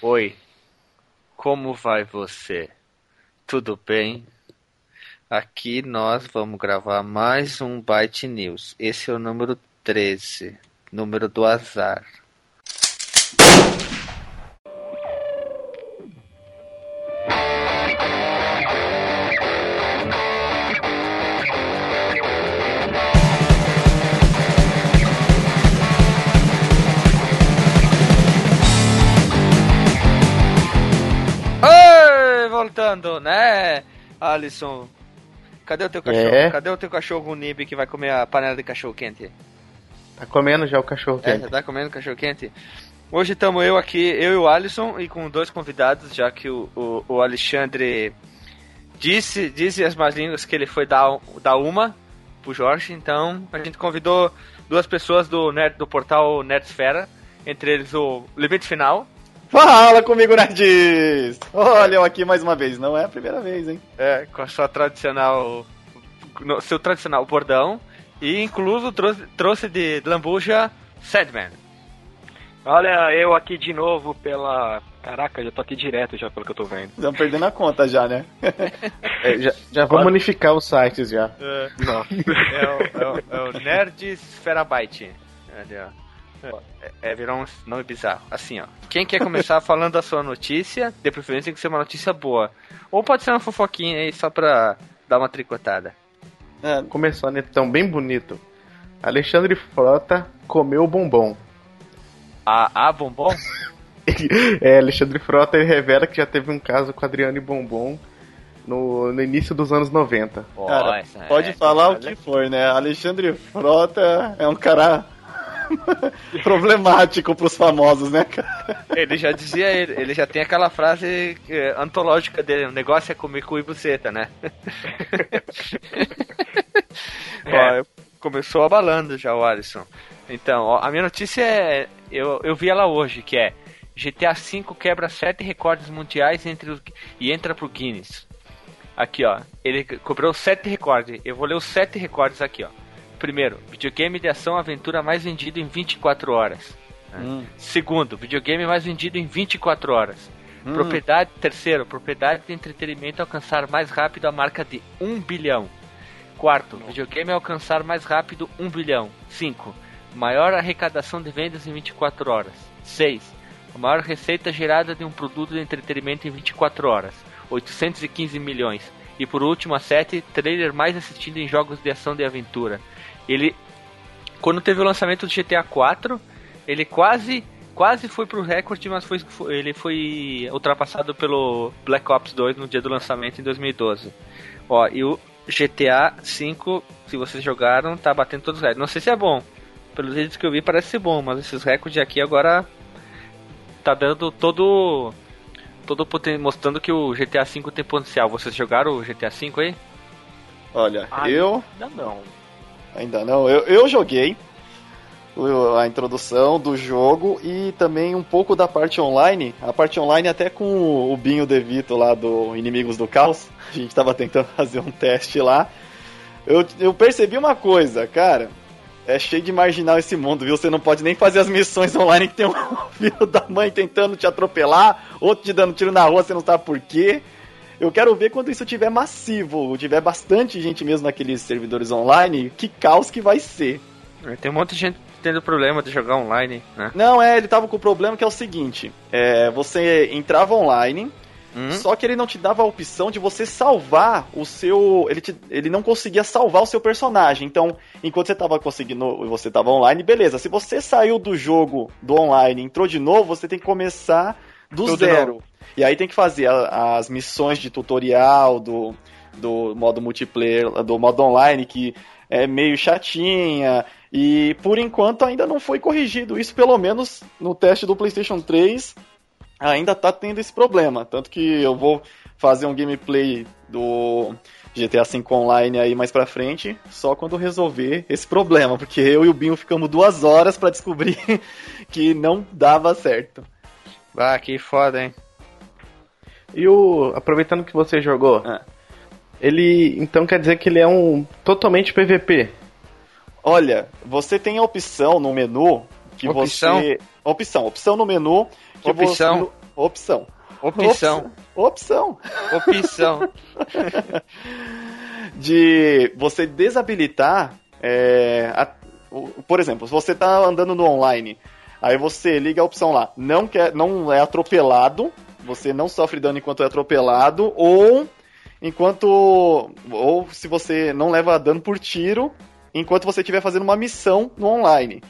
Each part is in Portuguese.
Oi, como vai você? Tudo bem? Aqui nós vamos gravar mais um Byte News. Esse é o número 13, número do azar. Alisson? Cadê o teu cachorro? É? Cadê o teu cachorro Nib que vai comer a panela de cachorro quente? Tá comendo já o cachorro É, quente. já tá comendo cachorro quente? Hoje estamos eu aqui, eu e o Alisson, e com dois convidados, já que o, o, o Alexandre disse, disse as más línguas que ele foi dar, dar uma pro Jorge, então a gente convidou duas pessoas do, nerd, do portal Nerdsfera, entre eles o Limite Final, Fala comigo, nerds! Olha eu aqui mais uma vez, não é a primeira vez, hein? é, com a sua tradicional, seu tradicional bordão, e incluso trouxe, trouxe de lambuja Sadman. Olha, eu aqui de novo pela. Caraca, já tô aqui direto já pelo que eu tô vendo. Estamos perdendo a conta já, né? É, já, já vamos unificar os sites já. É, é, o, é, o, é o Nerd Sferabyte. É, é, virou um nome bizarro. Assim, ó. Quem quer começar falando a sua notícia, de preferência tem que ser uma notícia boa. Ou pode ser uma fofoquinha aí só pra dar uma tricotada. É, Começou então bem bonito. Alexandre Frota comeu bombom. A, a bombom? É, Alexandre Frota ele revela que já teve um caso com Adriane Bombom no, no início dos anos 90. cara, pode é, falar o olha. que for, né? Alexandre Frota é um cara problemático pros famosos, né, cara? Ele já dizia, ele, ele já tem aquela frase é, antológica dele: o negócio é comer cu e buceta, né? Ó, começou abalando já o Alisson. Então, ó, a minha notícia é. Eu, eu vi ela hoje, que é GTA V quebra sete recordes mundiais entre os, e entra pro Guinness. Aqui, ó. Ele cobrou sete recordes. Eu vou ler os sete recordes aqui, ó. Primeiro, videogame de ação aventura mais vendido em 24 horas. Hum. Segundo, videogame mais vendido em 24 horas. Hum. Propriedade, terceiro, propriedade de entretenimento alcançar mais rápido a marca de 1 bilhão. Quarto, videogame alcançar mais rápido 1 bilhão. 5. Maior arrecadação de vendas em 24 horas. 6. A maior receita gerada de um produto de entretenimento em 24 horas. 815 milhões. E por último, a 7. Trailer mais assistido em jogos de ação de aventura. Ele. Quando teve o lançamento do GTA 4, ele quase quase foi pro recorde, mas foi, ele foi ultrapassado pelo Black Ops 2 no dia do lançamento em 2012. Ó, e o GTA 5, se vocês jogaram, tá batendo todos os recordes. Não sei se é bom. Pelos vídeos que eu vi parece ser bom, mas esses recordes aqui agora tá dando todo todo mostrando que o GTA 5 tem potencial. Vocês jogaram o GTA 5 aí? Olha, Ai. eu Ainda não. ainda não. Eu, eu joguei a introdução do jogo e também um pouco da parte online. A parte online até com o Binho Devito lá do Inimigos do Caos. A gente tava tentando fazer um teste lá. Eu, eu percebi uma coisa, cara. É cheio de marginal esse mundo, viu? Você não pode nem fazer as missões online que tem um filho da mãe tentando te atropelar, outro te dando tiro na rua, você não sabe por quê. Eu quero ver quando isso tiver massivo, tiver bastante gente mesmo naqueles servidores online, que caos que vai ser. Tem um monte de gente tendo problema de jogar online, né? Não, é, ele tava com o problema que é o seguinte: é, você entrava online, Hum? só que ele não te dava a opção de você salvar o seu. Ele, te- ele não conseguia salvar o seu personagem. Então, enquanto você tava conseguindo. Você tava online, beleza. Se você saiu do jogo do online e entrou de novo, você tem que começar do Tudo zero. E aí tem que fazer a- as missões de tutorial do, do modo multiplayer, do modo online, que é meio chatinha. E por enquanto ainda não foi corrigido isso, pelo menos no teste do PlayStation 3 ainda tá tendo esse problema. Tanto que eu vou fazer um gameplay do GTA V Online aí mais pra frente, só quando resolver esse problema, porque eu e o Binho ficamos duas horas pra descobrir que não dava certo. Ah, que foda, hein? E o. Aproveitando que você jogou, Ah. ele. Então quer dizer que ele é um totalmente PVP. Olha, você tem a opção no menu que Opção? você. Opção, opção no menu. Opção? Opção. Opção. Opção. Opção. de você desabilitar. é, a- por exemplo, se você tá andando no online, aí você liga a opção lá, não, quer, não é atropelado, você não sofre dano enquanto é atropelado, ou enquanto. Ou se você não leva dano por tiro enquanto você estiver fazendo uma missão no online.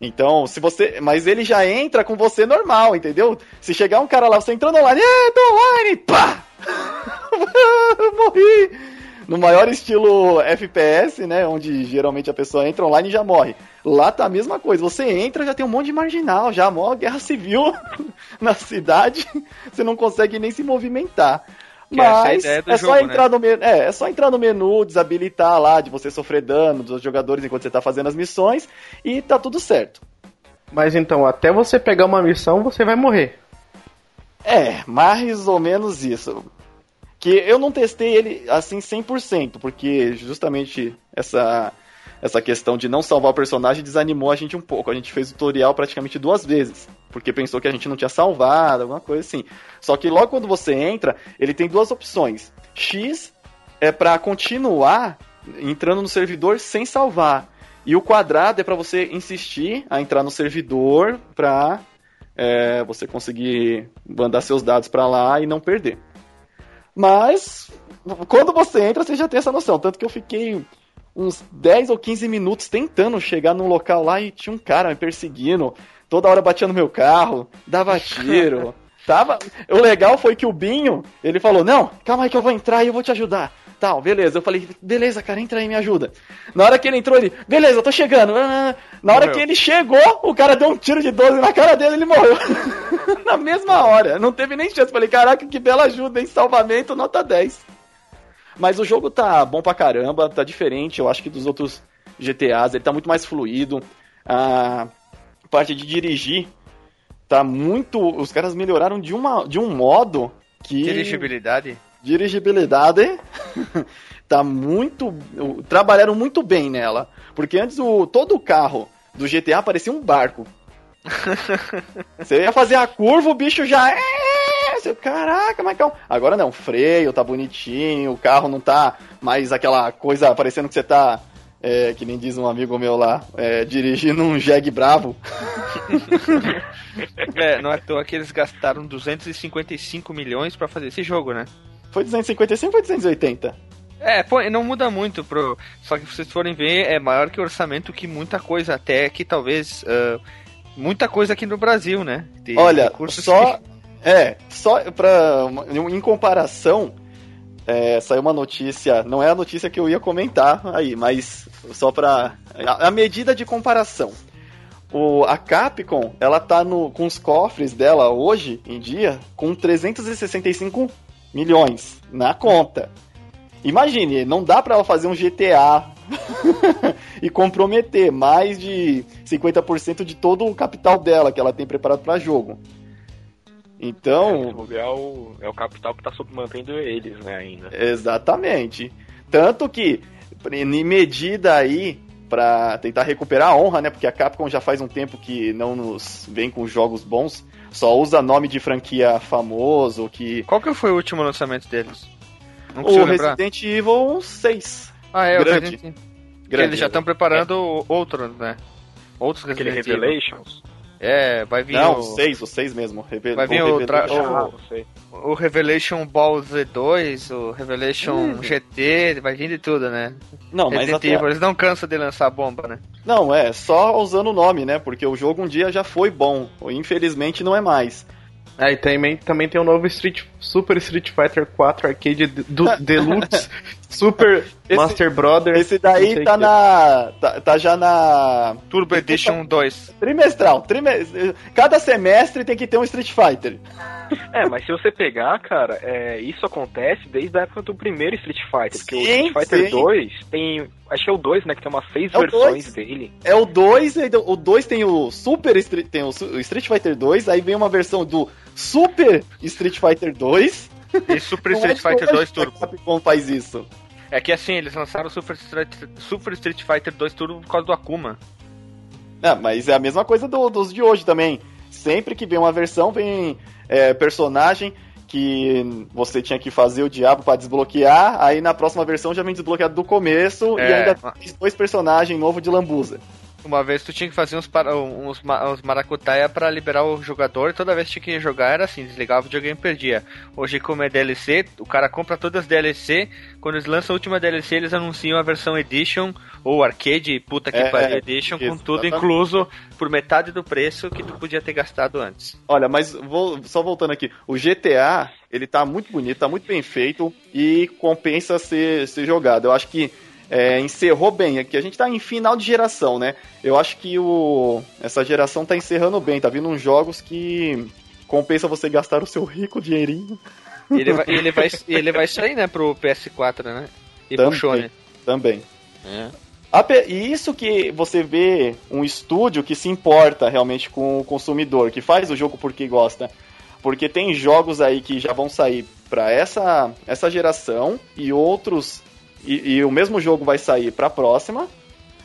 Então, se você. Mas ele já entra com você normal, entendeu? Se chegar um cara lá, você entrando online, é, tô online, pá! Morri! No maior estilo FPS, né? Onde geralmente a pessoa entra online e já morre. Lá tá a mesma coisa. Você entra, já tem um monte de marginal, já morre guerra civil na cidade. Você não consegue nem se movimentar. Que é Mas do é só jogo, entrar no menu, é, é só entrar no menu, desabilitar lá de você sofrer dano dos jogadores enquanto você tá fazendo as missões e tá tudo certo. Mas então, até você pegar uma missão, você vai morrer. É, mais ou menos isso. Que eu não testei ele assim 100%, porque justamente essa essa questão de não salvar o personagem desanimou a gente um pouco. A gente fez o tutorial praticamente duas vezes, porque pensou que a gente não tinha salvado, alguma coisa assim. Só que logo quando você entra, ele tem duas opções. X é para continuar entrando no servidor sem salvar. E o quadrado é para você insistir a entrar no servidor pra é, você conseguir mandar seus dados para lá e não perder. Mas quando você entra, você já tem essa noção. Tanto que eu fiquei uns 10 ou 15 minutos tentando chegar num local lá e tinha um cara me perseguindo. Toda hora batia no meu carro, dava tiro. Tava... O legal foi que o Binho, ele falou: Não, calma aí que eu vou entrar e eu vou te ajudar. Tal, beleza. Eu falei: Beleza, cara, entra aí e me ajuda. Na hora que ele entrou, ele: Beleza, eu tô chegando. Ah, Na hora Morreu. que ele chegou, o cara deu um tiro de 12 na cara dele e ele morreu. na mesma hora. Não teve nem chance. Falei: Caraca, que bela ajuda, hein? Salvamento, nota 10. Mas o jogo tá bom pra caramba, tá diferente, eu acho que dos outros GTAs, ele tá muito mais fluido. A parte de dirigir tá muito. Os caras melhoraram de, uma, de um modo que. Dirigibilidade. Dirigibilidade tá muito. Trabalharam muito bem nela. Porque antes o, todo o carro do GTA parecia um barco. Você ia fazer a curva, o bicho já. é, Você, Caraca, mas calma. Agora não, freio tá bonitinho, o carro não tá mais aquela coisa parecendo que você tá. É, que nem diz um amigo meu lá, é, dirigindo um jegue bravo. É, não é à toa que eles gastaram 255 milhões pra fazer esse jogo, né? Foi 255 ou foi 280? É, pô, não muda muito pro. Só que se vocês forem ver, é maior que o orçamento que muita coisa, até que talvez. ah, muita coisa aqui no Brasil, né? Tem Olha, só. que- É, só pra. Em comparação, é, saiu uma notícia. Não é a notícia que eu ia comentar aí, mas só pra. A, a medida de comparação. O, a Capcom, ela tá no, com os cofres dela hoje em dia com 365 milhões na conta. Imagine, não dá pra ela fazer um GTA e comprometer mais de 50% de todo o capital dela que ela tem preparado pra jogo. Então, É o, é o capital que tá sob- mantendo eles, né, ainda. Exatamente. Tanto que, em medida aí, pra tentar recuperar a honra, né? Porque a Capcom já faz um tempo que não nos vem com jogos bons, só usa nome de franquia famoso, que. Qual que foi o último lançamento deles? Não O consigo lembrar. Resident Evil 6. Ah, é, o grande. Resident Evil. Que Grande. Eles já estão preparando outros, né? Outros Aquele Resident Evil. Revelations. É, vai vir Não, o, o 6, o 6 mesmo. Reve... Vai vir o tra- Revelation. Ah, não sei. o Revelation Ball Z2, o Revelation Hum. GT, vai vir de tudo, né? Não, mas até... Eles não cansam de lançar bomba, né? Não, é, só usando o nome, né? Porque o jogo um dia já foi bom. Infelizmente não é mais. Aí também, também tem o novo Street, Super Street Fighter 4 Arcade do, Deluxe Super Esse- Master Brothers. Esse daí tá que- na. Tá, tá já na. Turbo Edition 2. Trimestral. Trime... Cada semestre tem que ter um Street Fighter. É, mas se você pegar, cara, é, isso acontece desde a época do primeiro Street Fighter. Porque o Sim, Street Fighter sim. 2 tem. Acho que é o 2, né? Que tem umas seis É versões dois. dele. É o 2, o 2 tem o Super Street, tem o Street Fighter 2, aí vem uma versão do Super Street Fighter 2. E Super é Street Fighter hoje 2 que a Turbo. Capcom faz isso. É que assim, eles lançaram Super Street, Super Street Fighter 2 Turbo por causa do Akuma. É, mas é a mesma coisa do- dos de hoje também. sempre que vem uma versão, vem é, personagem que você tinha que fazer o diabo para desbloquear, aí na próxima versão já vem desbloqueado do começo É. e ainda tem dois personagens novos de lambuza. Uma vez tu tinha que fazer uns, para- uns, uns maracutaia pra liberar o jogador e toda vez que tinha que jogar era assim, desligava o videogame e perdia. Hoje, como é DLC, o cara compra todas as DLC, quando eles lançam a última DLC, eles anunciam a versão Edition ou Arcade, puta que É, pariu é, Edition, com isso, tudo exatamente. incluso por metade do preço que tu podia ter gastado antes. Olha, mas vou, só voltando aqui, o GTA, ele tá muito bonito, tá muito bem feito e compensa ser, ser jogado. Eu acho que é, encerrou bem, aqui a gente tá em final de geração, né? Eu acho que o, essa geração tá encerrando bem, tá vindo uns jogos que compensa você gastar o seu rico dinheirinho ele vai, ele vai, ele vai sair, né, pro PS4, né? E Também. pro também. É. E isso que você vê um estúdio que se importa realmente com o consumidor, que faz o jogo porque gosta. Porque tem jogos aí que já vão sair para essa, essa geração e outros. E, e o mesmo jogo vai sair para a próxima.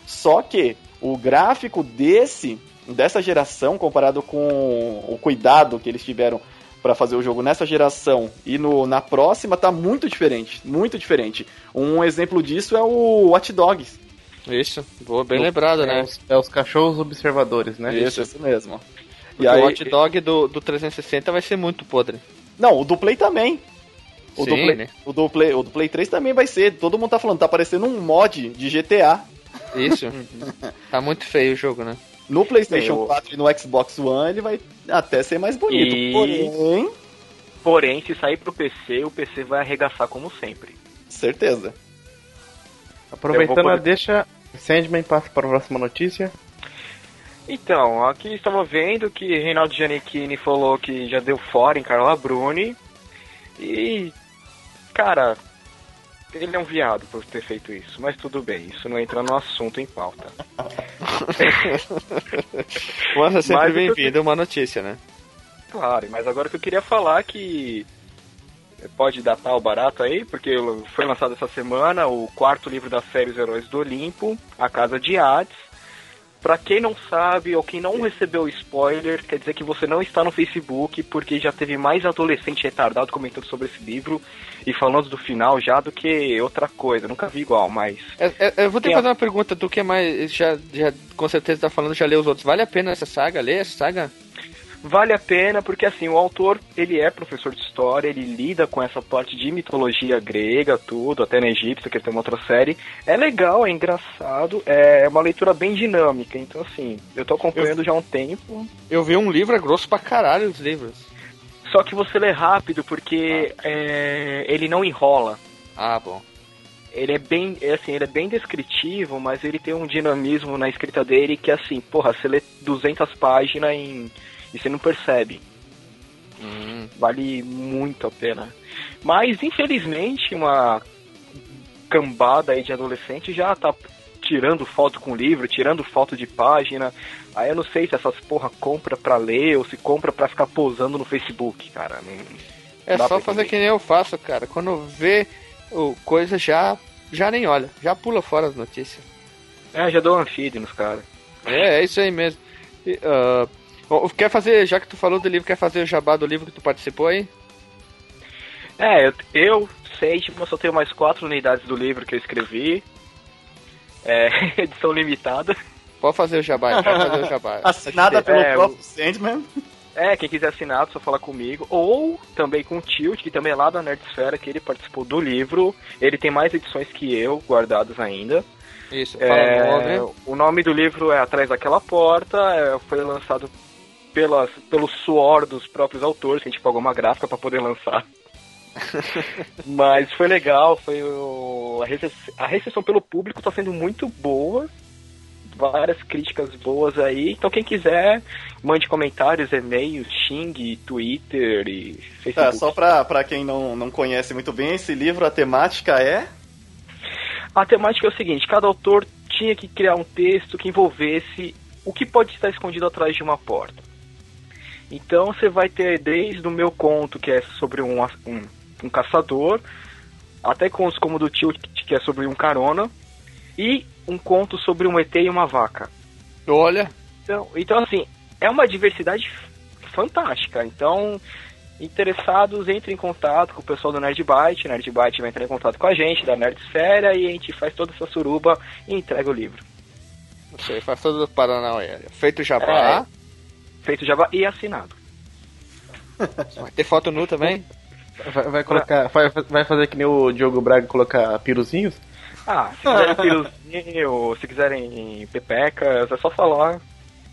Só que o gráfico desse dessa geração comparado com o cuidado que eles tiveram para fazer o jogo nessa geração e no, na próxima tá muito diferente, muito diferente. Um exemplo disso é o Watch Dogs. Isso, boa, bem lembrado, É né? os, é os cachorros observadores, né? Isso, isso mesmo. Porque E aí, o hot dog do, do 360 vai ser muito podre. Não, o do Play também. O, do Sim, Play, né? o, do Play, o do Play 3 também vai ser. Todo mundo tá falando, tá parecendo um mod de GTA. Isso. tá muito feio o jogo, né? No PlayStation o- 4 e no Xbox One ele vai até ser mais bonito. E- Porém, Porém, se sair pro PC, o PC vai arregaçar como sempre. certeza. Aproveitando Eu vou a deixa, Sandman passa para a próxima notícia. Então, aqui estava vendo que Reinaldo Giannichini falou que já deu fora em Carla Bruni. E, cara, ele é um viado por ter feito isso. Mas tudo bem, isso não entra no assunto em pauta. Mas é sempre Mas o que eu bem-vindo uma notícia, né? Claro, mas agora o que eu queria falar é que pode datar o barato aí, porque foi lançado essa semana o quarto livro da série Os Heróis do Olimpo, A Casa de Hades. Pra quem não sabe ou quem não recebeu spoiler, quer dizer que você não está no Facebook, porque já teve mais adolescente retardado comentando sobre esse livro e falando do final já do que outra coisa. Nunca vi igual, mas. É- é- eu vou ter que a- fazer uma pergunta. Tu que é mais. Já, já com certeza tá falando, já leu os outros. Vale a pena essa saga? Ler essa saga? Vale a pena porque assim, o autor, ele é professor de história, ele lida com essa parte de mitologia grega, tudo, até na egípcia, que ele tem uma outra série. É legal, é engraçado, é uma leitura bem dinâmica. Então assim, eu tô acompanhando já há um tempo. Eu vi um livro, é grosso pra caralho os livros. Só que você lê rápido porque é, ele não enrola. Ah, bom. Ele é bem, é assim, ele é bem descritivo, mas ele tem um dinamismo na escrita dele que assim, porra, você lê 200 páginas em, e você não percebe. Hum, vale muito a pena. Mas infelizmente uma cambada aí de adolescente já tá tirando foto com livro, tirando foto de página. Aí eu não sei se essas porra compra pra ler ou se compra pra ficar posando no Facebook, cara. Não- é só fazer que nem eu faço, cara. Quando vê o coisa, já, já nem olha. Já pula fora as notícias. É, já dou anfídio nos caras. É, é isso aí mesmo. E, ah, bom, quer fazer, já que tu falou do livro, quer fazer o jabá do livro que tu participou aí? É, eu, eu sei, tipo, eu só tenho mais quatro unidades do livro que eu escrevi. É, edição limitada. Pode fazer o jabá, pode fazer o jabá. Assinada pelo É, próprio Sandman. É, quem quiser assinar, só falar comigo. Ou também com o Tilt, que também é lá da Nerdsfera, que ele participou do livro. Ele tem mais edições que eu, guardadas ainda. Isso, fala É, o nome. o nome do livro é Atrás daquela Porta. é, foi lançado pelas, pelo suor dos próprios autores, que a gente pagou uma gráfica para poder lançar. Mas foi legal, foi o- a, recep- a recepção pelo público está sendo muito boa. Várias críticas boas aí. Então quem quiser, mande comentários, e-mails, xing, Twitter e Tá, Facebook. só pra, pra quem não, não conhece muito bem, esse livro, a temática é. A temática é o seguinte: cada autor tinha que criar um texto que envolvesse o que pode estar escondido atrás de uma porta. Então você vai ter desde o meu conto, que é sobre um, um, um caçador, até contos como o do tio, que é sobre um carona, e um conto sobre um ET e uma vaca. Olha, Então, então assim, é uma diversidade fantástica. Então, interessados, entrem em contato com o pessoal do Nerdbyte. Nerdbyte vai entrar em contato com a gente, da Nerdsfera, e a gente faz toda essa suruba e entrega o livro. Sei, faz todo o Paranauê. Feito jabá. É, feito jabá e assinado. Vai ter foto nu também? Vai, vai colocar. Vai, vai fazer que nem o Diogo Braga colocar piruzinhos? Ah, se quiserem piruzinho, se quiserem pepecas, é só falar.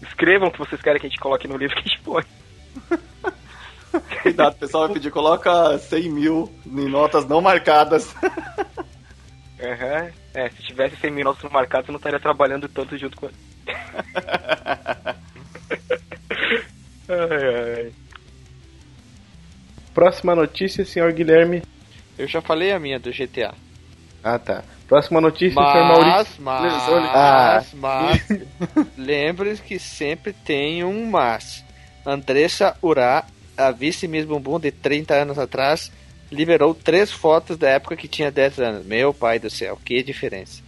Escrevam o que vocês querem que a gente coloque no livro que a gente põe. Cuidado, o pessoal vai pedir, coloca 100 mil em notas não marcadas. Uhum. É, se tivesse 100 mil notas não marcadas, eu não estaria trabalhando tanto junto com ele. Ai, ai. Próxima notícia, senhor Guilherme. Eu já falei a minha do GTA. Ah, tá. Próxima notícia, mas, senhor Maurício. Mas, Ah. mas, lembre-se que sempre tem um mas. Andressa Urá, a vice Miss Bumbum de 30 anos atrás, liberou três fotos da época que tinha 10 anos. Meu pai do céu, que diferença.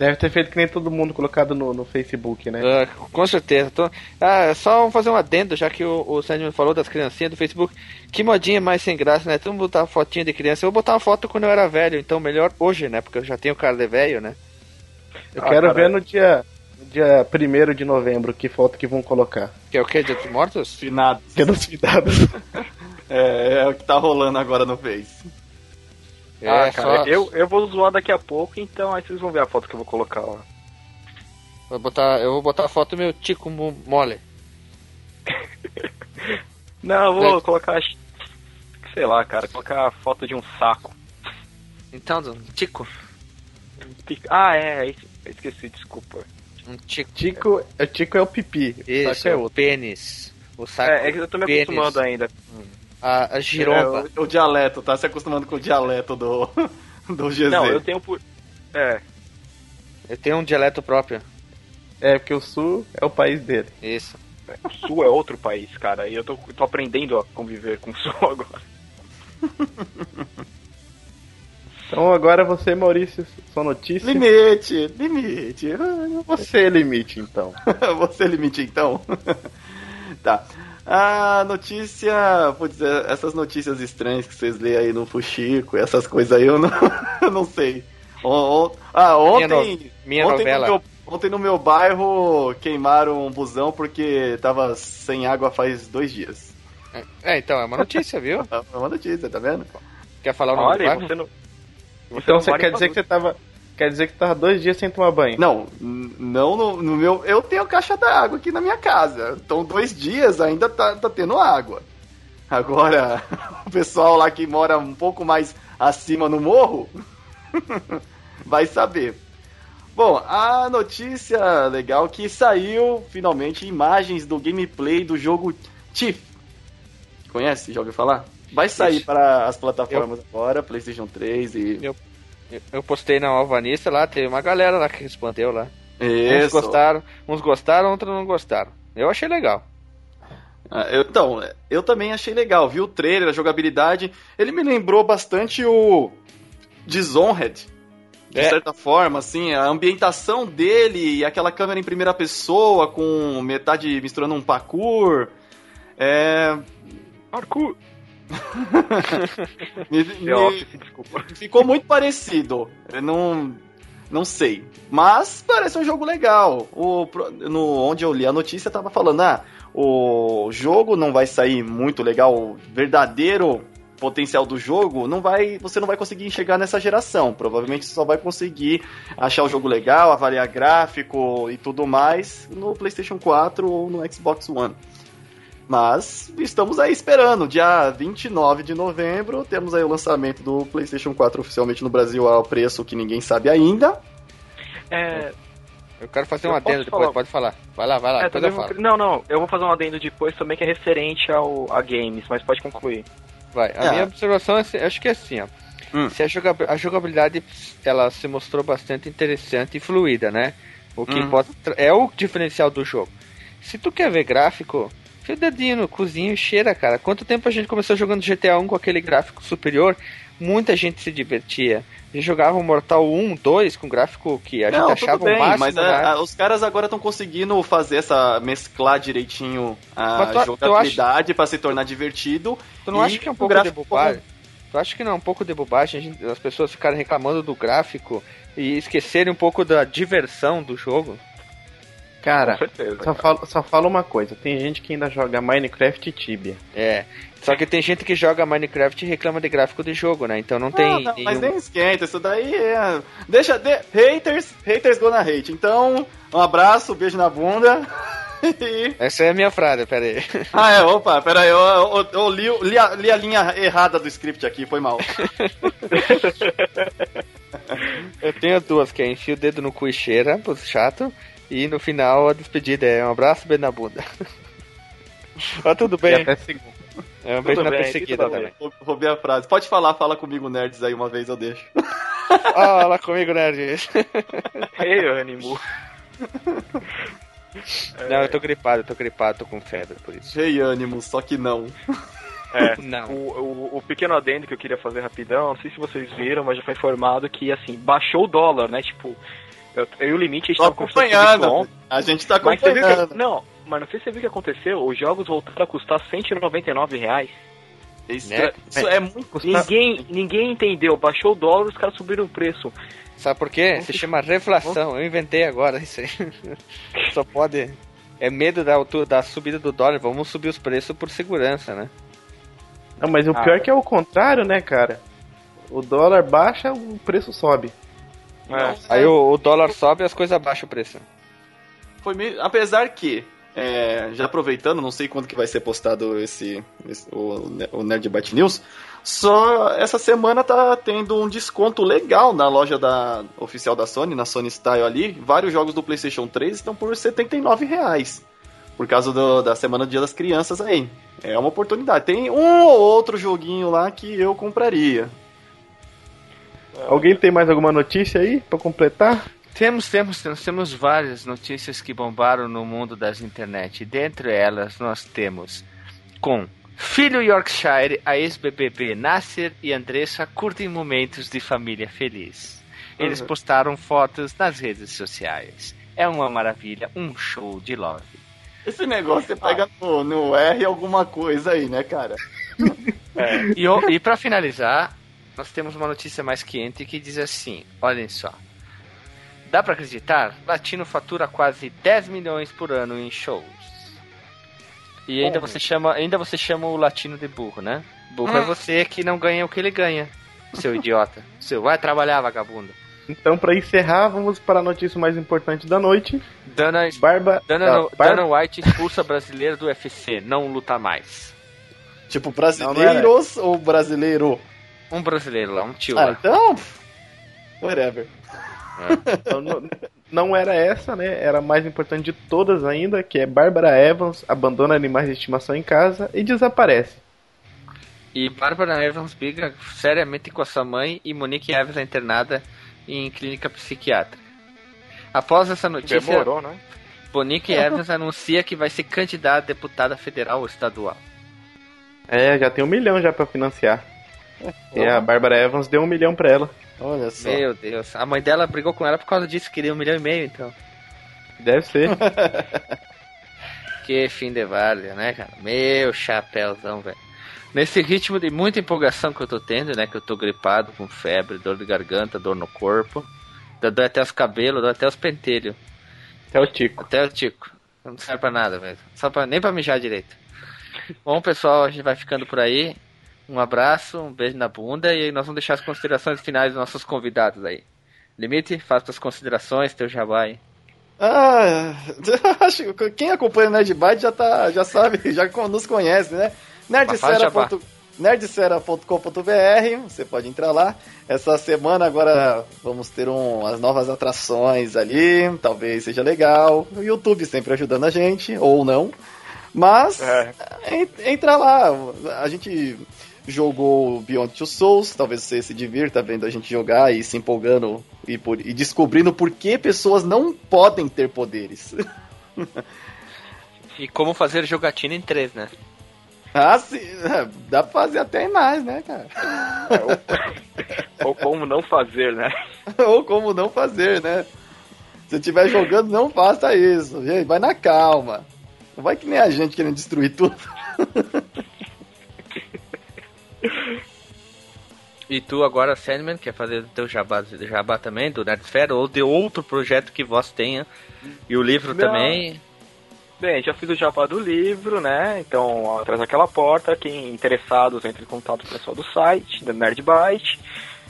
Deve ter feito que nem todo mundo colocado no, no Facebook, né? Ah, com certeza. Tô... Ah, só fazer um adendo, já que o, o Sandman falou das criancinhas do Facebook. Que modinha mais sem graça, né? Todo mundo botar fotinha de criança. Eu vou botar uma foto quando eu era velho, então melhor hoje, né? Porque eu já tenho cara de velho, né? Eu Ah, quero cara. ver no dia, no dia 1 de novembro que foto que vão colocar. Que é o que? Dia dos Mortos? Finados. Que é dos cuidados. É, é o que tá rolando agora no Face. Ah, É, cara, só- eu, eu vou zoar daqui a pouco, então aí vocês vão ver a foto que eu vou colocar lá. Vou botar, eu vou botar a foto do meu tico mo- mole. Não, eu vou É. colocar. Sei lá, cara, colocar a foto de um saco. Então, um tico. Ah, é, é esqueci, desculpa. Um tico. Tico, o Tico é o pipi. Isso, Saco é é o outro. pênis. O saco. É, é que eu tô me pênis. acostumando ainda. A, a giromba. É, o, o dialeto, tá se acostumando com o dialeto do, do GZ. Não, eu tenho por. É, Eu tenho um dialeto próprio. É, porque o sul é o país dele. Isso. o Sul é outro país, cara, e eu tô, tô aprendendo a conviver com o Sul agora. Então agora você, Maurício, sua notícia. Limite, limite. Você limite, então. Você limite então? tá. A notícia. Putz, é, essas notícias estranhas que vocês lêem aí no Fuxico, essas coisas aí eu não, eu não sei. O- o- ah, ontem. no- minha ontem novela. No meu, ontem no meu bairro queimaram um busão porque tava sem água faz dois dias. É, então, é uma notícia, viu? É uma notícia, tá vendo? Quer falar o nome do Olha, bairro? você não. Então não você quer dizer que você tava. Quer dizer que tava dois dias sem tomar banho. Não, não no, no meu. Eu tenho caixa d'água aqui na minha casa. Então, dois dias ainda tá, tá tendo água. Agora, o pessoal lá que mora um pouco mais acima no morro vai saber. Bom, a notícia legal que saiu finalmente imagens do gameplay do jogo Thief. Conhece? Já ouviu falar? Vai sair para as plataformas agora, PlayStation 3 e. Eu- Eu, postei na Alvanista lá, teve uma galera lá que respondeu lá. Uns Isso. gostaram, uns gostaram, outros não gostaram. Eu achei legal. Ah, eu- então, eu também achei legal. Vi o trailer, a jogabilidade. Ele me lembrou bastante o Dishonored. De É. certa forma, assim, a ambientação dele e aquela câmera em primeira pessoa com metade misturando um parkour. É. Parkour! me- The me- Office, desculpa. ficou muito parecido. Eu não. Não sei. Mas parece um jogo legal. O, no, onde eu li a notícia tava falando, ah, o jogo não vai sair muito legal, o verdadeiro potencial do jogo não vai, você não vai conseguir enxergar nessa geração. Provavelmente você só vai conseguir achar o jogo legal, avaliar gráfico e tudo mais no PlayStation 4 ou no Xbox One. Mas estamos aí esperando. Dia 29 de novembro temos aí o lançamento do PlayStation 4 oficialmente no Brasil ao preço que ninguém sabe ainda. É, Eu quero fazer Eu um adendo depois, falar? pode falar. Vai lá, vai lá, é, depois também eu vou- falo. Não, não, eu vou fazer um adendo depois também que é referente ao, a games, mas pode concluir. Vai. A Ah. minha observação é, assim, acho que é assim, ó. Hum. Se a, joga- a jogabilidade ela se mostrou bastante interessante e fluida, né? O que importa é o diferencial do jogo. Se tu quer ver gráfico, enfia o dedinho no cozinho e cheira, cara. Quanto tempo a gente começou jogando GTA 1 com aquele gráfico superior? muita gente se divertia. A gente jogava o Mortal 1, 2 com gráfico que a gente Não, achava bem, o máximo. mas né? a- a- os caras agora estão conseguindo fazer essa mesclar direitinho a tu- jogabilidade pra se tornar divertido. Tu não acha que é um pouco de bobagem? Tu acha que não é um pouco de bobagem gente- as pessoas ficarem reclamando do gráfico e esquecerem um pouco da diversão do jogo? Cara, Com certeza. só cara. falo, só falo uma coisa: tem gente que ainda joga Minecraft e Tibia. É. Só que tem gente que joga Minecraft e reclama de gráfico de jogo, né? Então não tem. Não, não, mas nenhum- nem esquenta, isso daí é. Deixa. De... Haters, haters gonna hate. Então, um abraço, beijo na bunda. E- Essa é a minha frase, pera aí. Ah, é, opa, pera aí, eu, eu- eu li, li a, li a linha errada do script aqui, foi mal. Eu tenho duas, que é encher o dedo no cu e cheira, pro chato, e no final a despedida é um abraço bem na bunda. Mas tudo E bem, até segundo. é um beijo Tudo na bem, perseguida bem. também. Rou- Roubei a frase. Pode falar, fala comigo, nerds, aí uma vez eu deixo. Fala comigo, nerd. Ei, ânimo. Não, eu tô gripado, eu tô gripado, tô com febre por isso. Rei ânimo, só que não. É, Não. O, o, o pequeno adendo que eu queria fazer rapidão, não sei se vocês viram, mas já foi informado que, assim, baixou o dólar, né? Tipo, eu, eu e o Limite, a gente Tô tava isso acompanhando. A gente tá acompanhando. que... Não, mas não sei se você viu o que aconteceu. Os jogos voltaram a custar 199 reais. Isso, Né? isso é muito. Ninguém, ninguém entendeu. Baixou o dólar os caras subiram o preço. Sabe por quê? Se chama reflação. Eu inventei agora isso aí. Só pode. É medo da altura da subida do dólar. Vamos subir os preços por segurança, né? Não, mas o Ah, pior é. é que é o contrário, né, cara? O dólar baixa, o preço sobe. É. Aí o, o dólar sobe e as coisas abaixam o preço. Foi meio... Apesar que, é, já aproveitando, não sei quando que vai ser postado esse, esse- o, o Nerd Byte News, só essa semana tá tendo um desconto legal na loja da oficial da Sony, na Sony Style ali. Vários jogos do PlayStation 3 estão por 79 reais. Por causa do- da semana do Dia das Crianças aí. É uma oportunidade. Tem um ou outro joguinho lá que eu compraria. Alguém tem mais alguma notícia aí pra completar? Temos, temos, temos, temos várias notícias que bombaram no mundo das internet. E dentre elas nós temos com Filho Yorkshire, a ex-BBB Nasser e Andressa curtem momentos de família feliz. Eles Uhum. postaram fotos nas redes sociais. É uma maravilha, um show de love. Esse negócio você pega no, no R alguma coisa aí, né, cara? E, o- e para finalizar, nós temos uma notícia mais quente que diz assim: olhem só. Dá pra acreditar? Latino fatura quase 10 milhões por ano em shows. E ainda você chama, ainda você chama o latino de burro, né? Burro é você que não ganha o que ele ganha, seu idiota. Seu vai trabalhar, vagabundo. Então, pra encerrar, vamos para a notícia mais importante da noite. Dana, Barba. Dana, ah, Bar- Dana White expulsa brasileira do UFC, não luta mais. Tipo, Não, brasileiros ou brasileiro? Um brasileiro lá, um tio Ah, lá. então. Whatever. Então, não, não era essa, né? Era a mais importante de todas ainda, que é Bárbara Evans abandona animais de estimação em casa e desaparece. E Bárbara Evans briga seriamente com a sua mãe e Monique Evans é internada em clínica psiquiátrica. Após essa notícia, Demorou, né? Monique Evans anuncia que vai ser candidata a deputada federal ou estadual. É, já tem um milhão já pra financiar. E a Bárbara Evans deu um milhão pra ela. Olha só. Meu Deus, a mãe dela brigou com ela por causa disso, queria um milhão e meio, então. Deve ser. Que fim de várzea, né, cara? Meu chapéuzão, velho. Nesse ritmo de muita empolgação que eu tô tendo, né? Que eu tô gripado, com febre, dor de garganta, dor no corpo. Dói dói até os cabelos, dói até os pentelhos. Até o Tico. Até o Tico. Não serve pra nada mesmo. Só pra, nem pra mijar direito. Bom, pessoal, a gente vai ficando por aí. Um abraço, um beijo na bunda e nós vamos deixar as considerações finais dos nossos convidados aí. Limite, faça as considerações, teu jabá aí. Ah, acho que quem acompanha o Nerd Byte já, tá, já sabe, já nos conhece, né? Nerdsfera.com.br, nerdsfera.com.br, você pode entrar lá. Essa semana agora vamos ter um, as novas atrações ali, talvez seja legal. O YouTube sempre ajudando a gente, ou não. Mas É. en- entra lá, a gente jogou Beyond Two Souls, talvez você se divirta vendo a gente jogar e se empolgando e, por- e descobrindo por que pessoas não podem ter poderes. E como fazer jogatina em três, né? Ah, sim. Dá pra fazer até mais, né, cara? ou, ou como não fazer, né? ou como não fazer, né? Se estiver jogando, não faça isso. Gente, vai na calma. Não vai que nem a gente querendo destruir tudo. E tu agora, Sandman, quer fazer o teu jabá, jabá também, do Nerdsfera, ou de outro projeto que vós tenha, e o livro Não. também? Bem, já fiz o jabá do livro, né? Então, atrás daquela porta, quem interessados entre em contato com o pessoal do site, da Nerdbyte.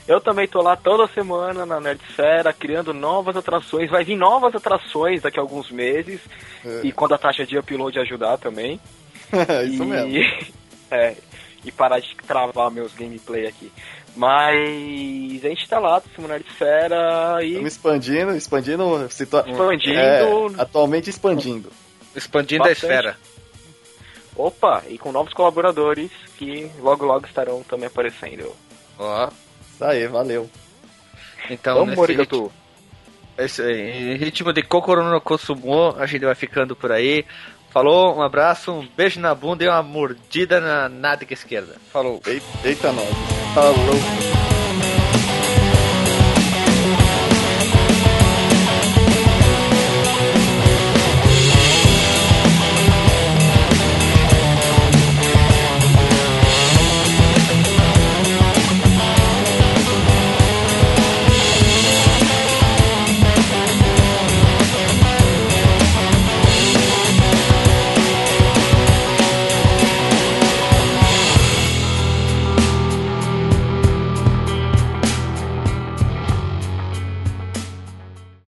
Eu também tô lá toda semana na Nerdsfera, criando novas atrações. Vai vir novas atrações daqui a alguns meses. É. E quando a taxa de upload ajudar também. Isso e... mesmo. é, e parar de travar meus gameplay aqui. Mas a gente tá lá, Simulação de Fera e. Estamos expandindo, expandindo. Situa... Expandindo. É, atualmente expandindo. Expandindo Bastante. a esfera. Opa, e com novos colaboradores que logo logo estarão também aparecendo. Ó. Isso aí, valeu. Então, Vamos, nesse ritmo, esse, em ritmo de Kokoro no Kosumo, a gente vai ficando por aí. Falou, um abraço, um beijo na bunda e uma mordida na nádega esquerda. Falou. Eita, eita nós. Falou.